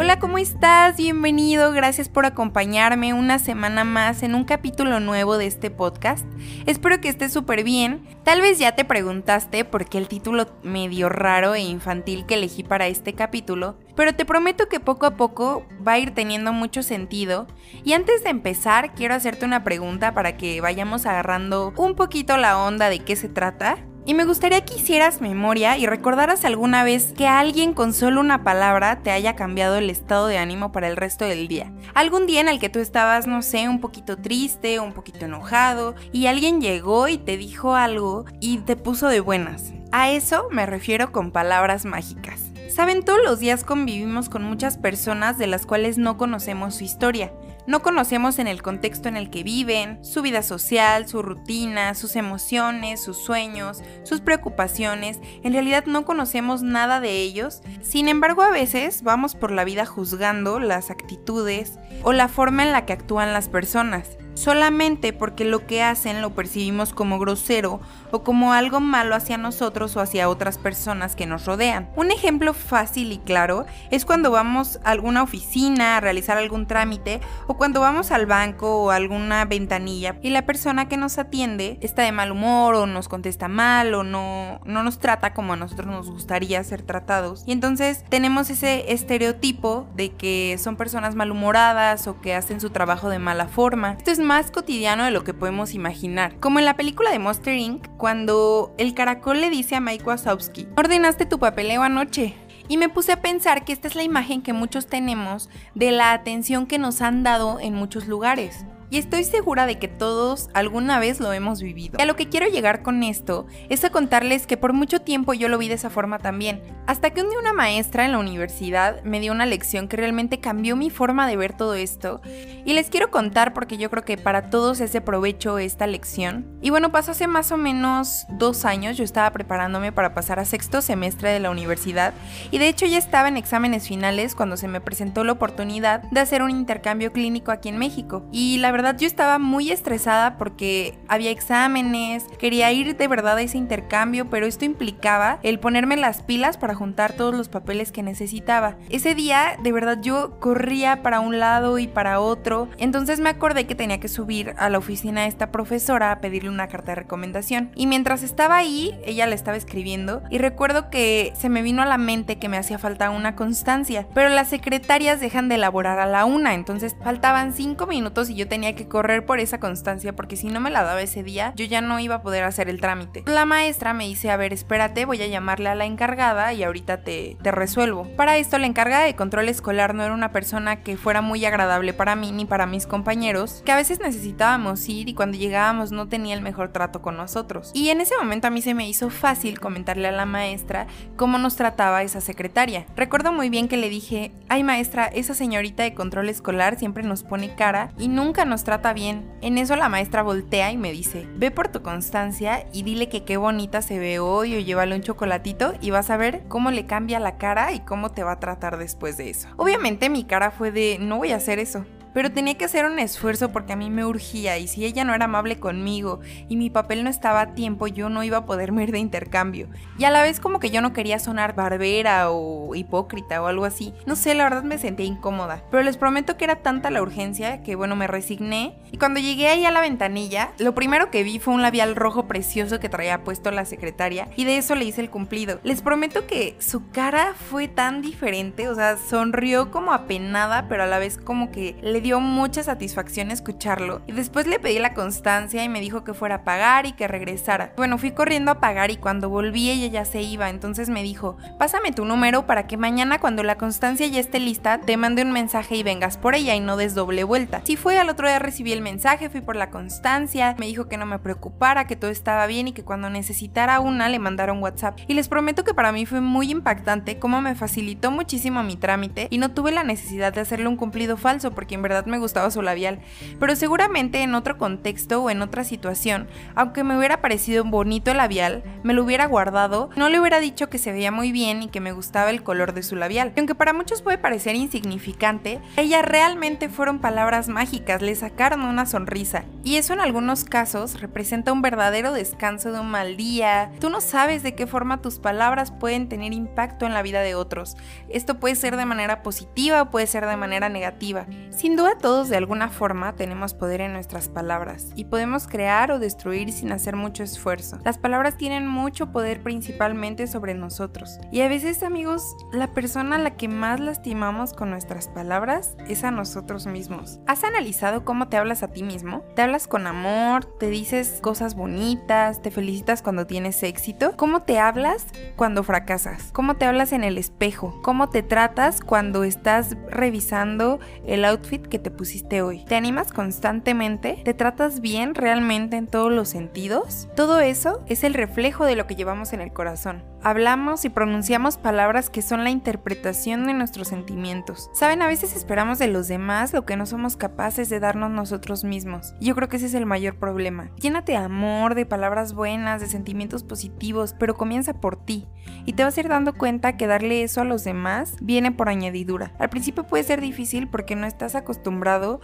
Hola, ¿cómo estás? Bienvenido, gracias por acompañarme una semana más en un capítulo nuevo de este podcast. Espero que estés súper bien. Tal vez ya te preguntaste por qué el título medio raro e infantil que elegí para este capítulo, pero te prometo que poco a poco va a ir teniendo mucho sentido. Y antes de empezar, quiero hacerte una pregunta para que vayamos agarrando un poquito la onda de qué se trata. Y me gustaría que hicieras memoria y recordaras alguna vez que alguien con solo una palabra te haya cambiado el estado de ánimo para el resto del día. Algún día en el que tú estabas, no sé, un poquito triste, un poquito enojado, y alguien llegó y te dijo algo y te puso de buenas. A eso me refiero con palabras mágicas. Saben, todos los días convivimos con muchas personas de las cuales no conocemos su historia. No conocemos en el contexto en el que viven, su vida social, su rutina, sus emociones, sus sueños, sus preocupaciones. En realidad no conocemos nada de ellos. Sin embargo, a veces vamos por la vida juzgando las actitudes o la forma en la que actúan las personas solamente porque lo que hacen lo percibimos como grosero o como algo malo hacia nosotros o hacia otras personas que nos rodean. Un ejemplo fácil y claro es cuando vamos a alguna oficina a realizar algún trámite o cuando vamos al banco o a alguna ventanilla y la persona que nos atiende está de mal humor o nos contesta mal o no, no nos trata como a nosotros nos gustaría ser tratados. Y entonces tenemos ese estereotipo de que son personas malhumoradas o que hacen su trabajo de mala forma. Esto es más cotidiano de lo que podemos imaginar. Como en la película de Monster Inc., cuando el caracol le dice a Mike Wazowski, ordenaste tu papeleo anoche. Y me puse a pensar que esta es la imagen que muchos tenemos de la atención que nos han dado en muchos lugares. Y estoy segura de que todos alguna vez lo hemos vivido. Y a lo que quiero llegar con esto es a contarles que por mucho tiempo yo lo vi de esa forma también. Hasta que un día una maestra en la universidad me dio una lección que realmente cambió mi forma de ver todo esto. Y les quiero contar porque yo creo que para todos es de provecho esta lección. Y bueno, pasó hace más o menos dos años. Yo estaba preparándome para pasar a sexto semestre de la universidad. Y de hecho ya estaba en exámenes finales cuando se me presentó la oportunidad de hacer un intercambio clínico aquí en México. Y la verdad yo estaba muy estresada porque había exámenes, quería ir de verdad a ese intercambio, pero esto implicaba el ponerme las pilas para juntar todos los papeles que necesitaba. Ese día de verdad yo corría para un lado y para otro, entonces me acordé que tenía que subir a la oficina de esta profesora a pedirle una carta de recomendación. Y mientras estaba ahí, ella le estaba escribiendo y recuerdo que se me vino a la mente que me hacía falta una constancia, pero las secretarias dejan de elaborar a la una, entonces faltaban cinco minutos y yo tenía que correr por esa constancia porque si no me la daba ese día, yo ya no iba a poder hacer el trámite. La maestra me dice, a ver, espérate, voy a llamarle a la encargada y ahorita te, te resuelvo. Para esto, la encargada de control escolar no era una persona que fuera muy agradable para mí ni para mis compañeros, que a veces necesitábamos ir y cuando llegábamos no tenía el mejor trato con nosotros. Y en ese momento a mí se me hizo fácil comentarle a la maestra cómo nos trataba esa secretaria. Recuerdo muy bien que le dije, ay maestra, esa señorita de control escolar siempre nos pone cara y nunca nos trata bien. En eso la maestra voltea y me dice, ve por tu constancia y dile que qué bonita se ve hoy o llévale un chocolatito y vas a ver cómo le cambia la cara y cómo te va a tratar después de eso. Obviamente mi cara fue de, no voy a hacer eso pero tenía que hacer un esfuerzo porque a mí me urgía y si ella no era amable conmigo y mi papel no estaba a tiempo, yo no iba a poderme ir de intercambio. Y a la vez como que yo no quería sonar barbera o hipócrita o algo así. No sé, la verdad me sentía incómoda, pero les prometo que era tanta la urgencia que bueno, me resigné y cuando llegué ahí a la ventanilla, lo primero que vi fue un labial rojo precioso que traía puesto la secretaria y de eso le hice el cumplido. Les prometo que su cara fue tan diferente, o sea, sonrió como apenada, pero a la vez como que le dio dio mucha satisfacción escucharlo y después le pedí la constancia y me dijo que fuera a pagar y que regresara. Bueno, fui corriendo a pagar y cuando volví ella ya se iba, entonces me dijo, pásame tu número para que mañana cuando la constancia ya esté lista te mande un mensaje y vengas por ella y no des doble vuelta. Si fue al otro día recibí el mensaje, fui por la constancia, me dijo que no me preocupara, que todo estaba bien y que cuando necesitara una le mandara un WhatsApp. Y les prometo que para mí fue muy impactante cómo me facilitó muchísimo mi trámite y no tuve la necesidad de hacerle un cumplido falso porque en verdad me gustaba su labial, pero seguramente en otro contexto o en otra situación, aunque me hubiera parecido bonito el labial, me lo hubiera guardado, no le hubiera dicho que se veía muy bien y que me gustaba el color de su labial. Y aunque para muchos puede parecer insignificante, ella realmente fueron palabras mágicas, le sacaron una sonrisa. Y eso en algunos casos representa un verdadero descanso de un mal día. Tú no sabes de qué forma tus palabras pueden tener impacto en la vida de otros. Esto puede ser de manera positiva o puede ser de manera negativa. Sin duda todos de alguna forma tenemos poder en nuestras palabras y podemos crear o destruir sin hacer mucho esfuerzo. Las palabras tienen mucho poder principalmente sobre nosotros. Y a veces amigos, la persona a la que más lastimamos con nuestras palabras es a nosotros mismos. ¿Has analizado cómo te hablas a ti mismo? ¿Te hablas con amor? ¿Te dices cosas bonitas? ¿Te felicitas cuando tienes éxito? ¿Cómo te hablas cuando fracasas? ¿Cómo te hablas en el espejo? ¿Cómo te tratas cuando estás revisando el outfit que te pusiste hoy? ¿Te animas constantemente? ¿Te tratas bien realmente en todos los sentidos? Todo eso es el reflejo de lo que llevamos en el corazón. Hablamos y pronunciamos palabras que son la interpretación de nuestros sentimientos. Saben, a veces esperamos de los demás lo que no somos capaces de darnos nosotros mismos. Yo creo que ese es el mayor problema. Llénate de amor, de palabras buenas, de sentimientos positivos, pero comienza por ti. Y te vas a ir dando cuenta que darle eso a los demás viene por añadidura. Al principio puede ser difícil porque no estás acostumbrado,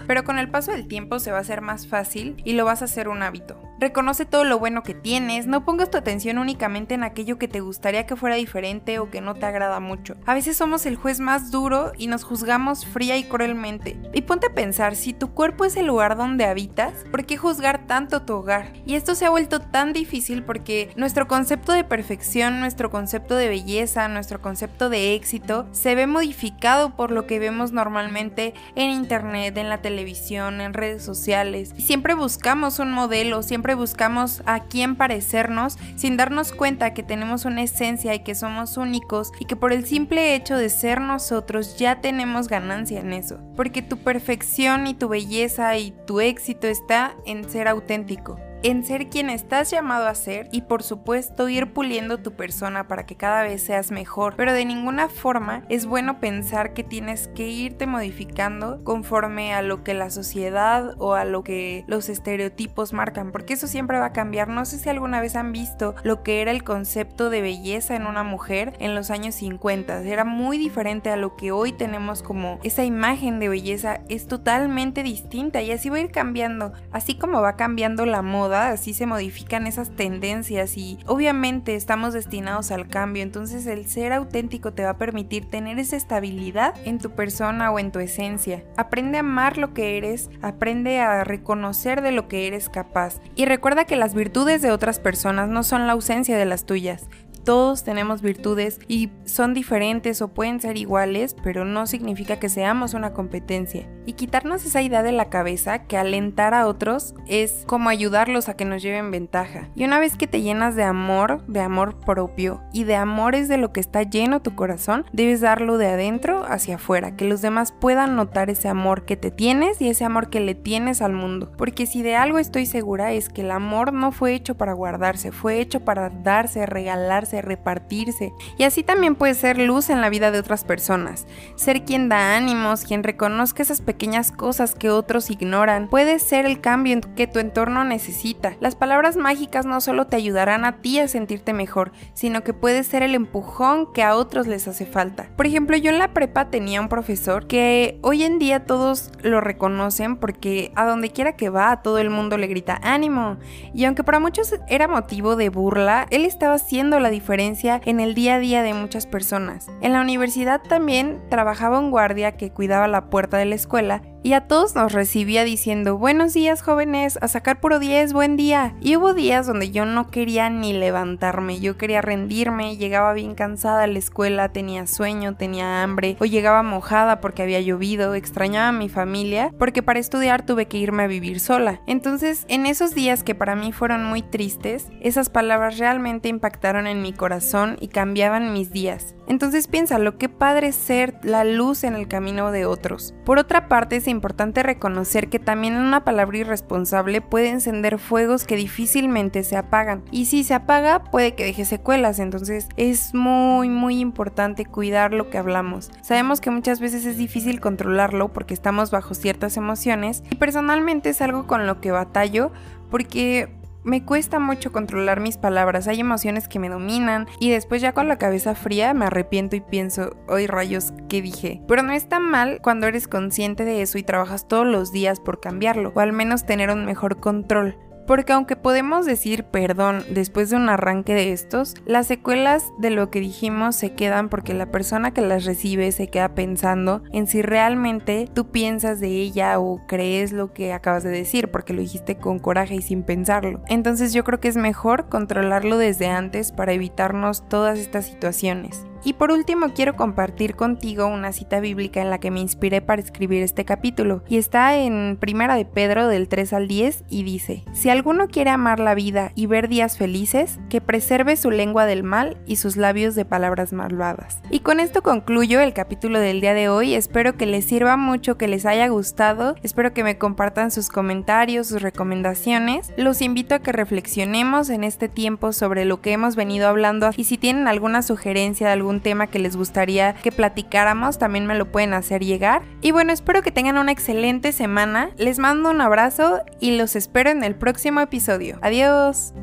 pero con el paso del tiempo se va a hacer más fácil y lo vas a hacer un hábito. Reconoce todo lo bueno que tienes, no pongas tu atención únicamente en aquello que te gustaría que fuera diferente o que no te agrada mucho. A veces somos el juez más duro y nos juzgamos fría y cruelmente. Y ponte a pensar, si tu cuerpo es el lugar donde habitas, ¿por qué juzgar tanto tu hogar? Y esto se ha vuelto tan difícil porque nuestro concepto de perfección, nuestro concepto de belleza, nuestro concepto de éxito se ve modificado por lo que vemos normalmente en internet, en la televisión, en redes sociales. Y siempre buscamos un modelo, siempre buscamos a quién parecernos sin darnos cuenta que tenemos una esencia y que somos únicos y que por el simple hecho de ser nosotros ya tenemos ganancia en eso. Porque tu perfección y tu belleza y tu éxito está en ser auténtico en ser quien estás llamado a ser y por supuesto ir puliendo tu persona para que cada vez seas mejor, pero de ninguna forma es bueno pensar que tienes que irte modificando conforme a lo que la sociedad o a lo que los estereotipos marcan, porque eso siempre va a cambiar. No sé si alguna vez han visto lo que era el concepto de belleza en una mujer en los años 50, era muy diferente a lo que hoy tenemos como esa imagen de belleza, es totalmente distinta y así va a ir cambiando, así como va cambiando la moda así se modifican esas tendencias y obviamente estamos destinados al cambio, entonces el ser auténtico te va a permitir tener esa estabilidad en tu persona o en tu esencia. Aprende a amar lo que eres, aprende a reconocer de lo que eres capaz y recuerda que las virtudes de otras personas no son la ausencia de las tuyas, todos tenemos virtudes y son diferentes o pueden ser iguales, pero no significa que seamos una competencia. Y quitarnos esa idea de la cabeza que alentar a otros es como ayudarlos a que nos lleven ventaja. Y una vez que te llenas de amor, de amor propio y de amores de lo que está lleno tu corazón, debes darlo de adentro hacia afuera, que los demás puedan notar ese amor que te tienes y ese amor que le tienes al mundo. Porque si de algo estoy segura es que el amor no fue hecho para guardarse, fue hecho para darse, regalarse, repartirse. Y así también puede ser luz en la vida de otras personas. Ser quien da ánimos, quien reconozca esas pequeñas cosas que otros ignoran, puede ser el cambio que tu entorno necesita. Las palabras mágicas no solo te ayudarán a ti a sentirte mejor, sino que puede ser el empujón que a otros les hace falta. Por ejemplo, yo en la prepa tenía un profesor que hoy en día todos lo reconocen porque a donde quiera que va, todo el mundo le grita ánimo. Y aunque para muchos era motivo de burla, él estaba haciendo la diferencia en el día a día de muchas personas. En la universidad también trabajaba un guardia que cuidaba la puerta de la escuela y a todos nos recibía diciendo buenos días jóvenes, a sacar puro 10, buen día. Y hubo días donde yo no quería ni levantarme, yo quería rendirme, llegaba bien cansada a la escuela, tenía sueño, tenía hambre, o llegaba mojada porque había llovido, extrañaba a mi familia, porque para estudiar tuve que irme a vivir sola. Entonces, en esos días que para mí fueron muy tristes, esas palabras realmente impactaron en mi corazón y cambiaban mis días. Entonces piénsalo, qué padre ser la luz en el camino de otros. Por otra parte, se importante reconocer que también una palabra irresponsable puede encender fuegos que difícilmente se apagan. Y si se apaga, puede que deje secuelas. Entonces es muy, muy importante cuidar lo que hablamos. Sabemos que muchas veces es difícil controlarlo porque estamos bajo ciertas emociones. Y personalmente es algo con lo que batallo porque me cuesta mucho controlar mis palabras, hay emociones que me dominan y después ya con la cabeza fría me arrepiento y pienso, hoy rayos, ¿qué dije? Pero no está mal cuando eres consciente de eso y trabajas todos los días por cambiarlo, o al menos tener un mejor control. Porque aunque podemos decir perdón después de un arranque de estos, las secuelas de lo que dijimos se quedan porque la persona que las recibe se queda pensando en si realmente tú piensas de ella o crees lo que acabas de decir porque lo dijiste con coraje y sin pensarlo. Entonces yo creo que es mejor controlarlo desde antes para evitarnos todas estas situaciones. Y por último quiero compartir contigo una cita bíblica en la que me inspiré para escribir este capítulo. Y está en Primera de Pedro del 3 al 10 y dice, si alguno quiere amar la vida y ver días felices, que preserve su lengua del mal y sus labios de palabras malvadas. Y con esto concluyo el capítulo del día de hoy, espero que les sirva mucho, que les haya gustado, espero que me compartan sus comentarios, sus recomendaciones, los invito a que reflexionemos en este tiempo sobre lo que hemos venido hablando. Y si tienen alguna sugerencia de tema que les gustaría que platicáramos, también me lo pueden hacer llegar. Y bueno, espero que tengan una excelente semana. Les mando un abrazo y los espero en el próximo episodio. Adiós.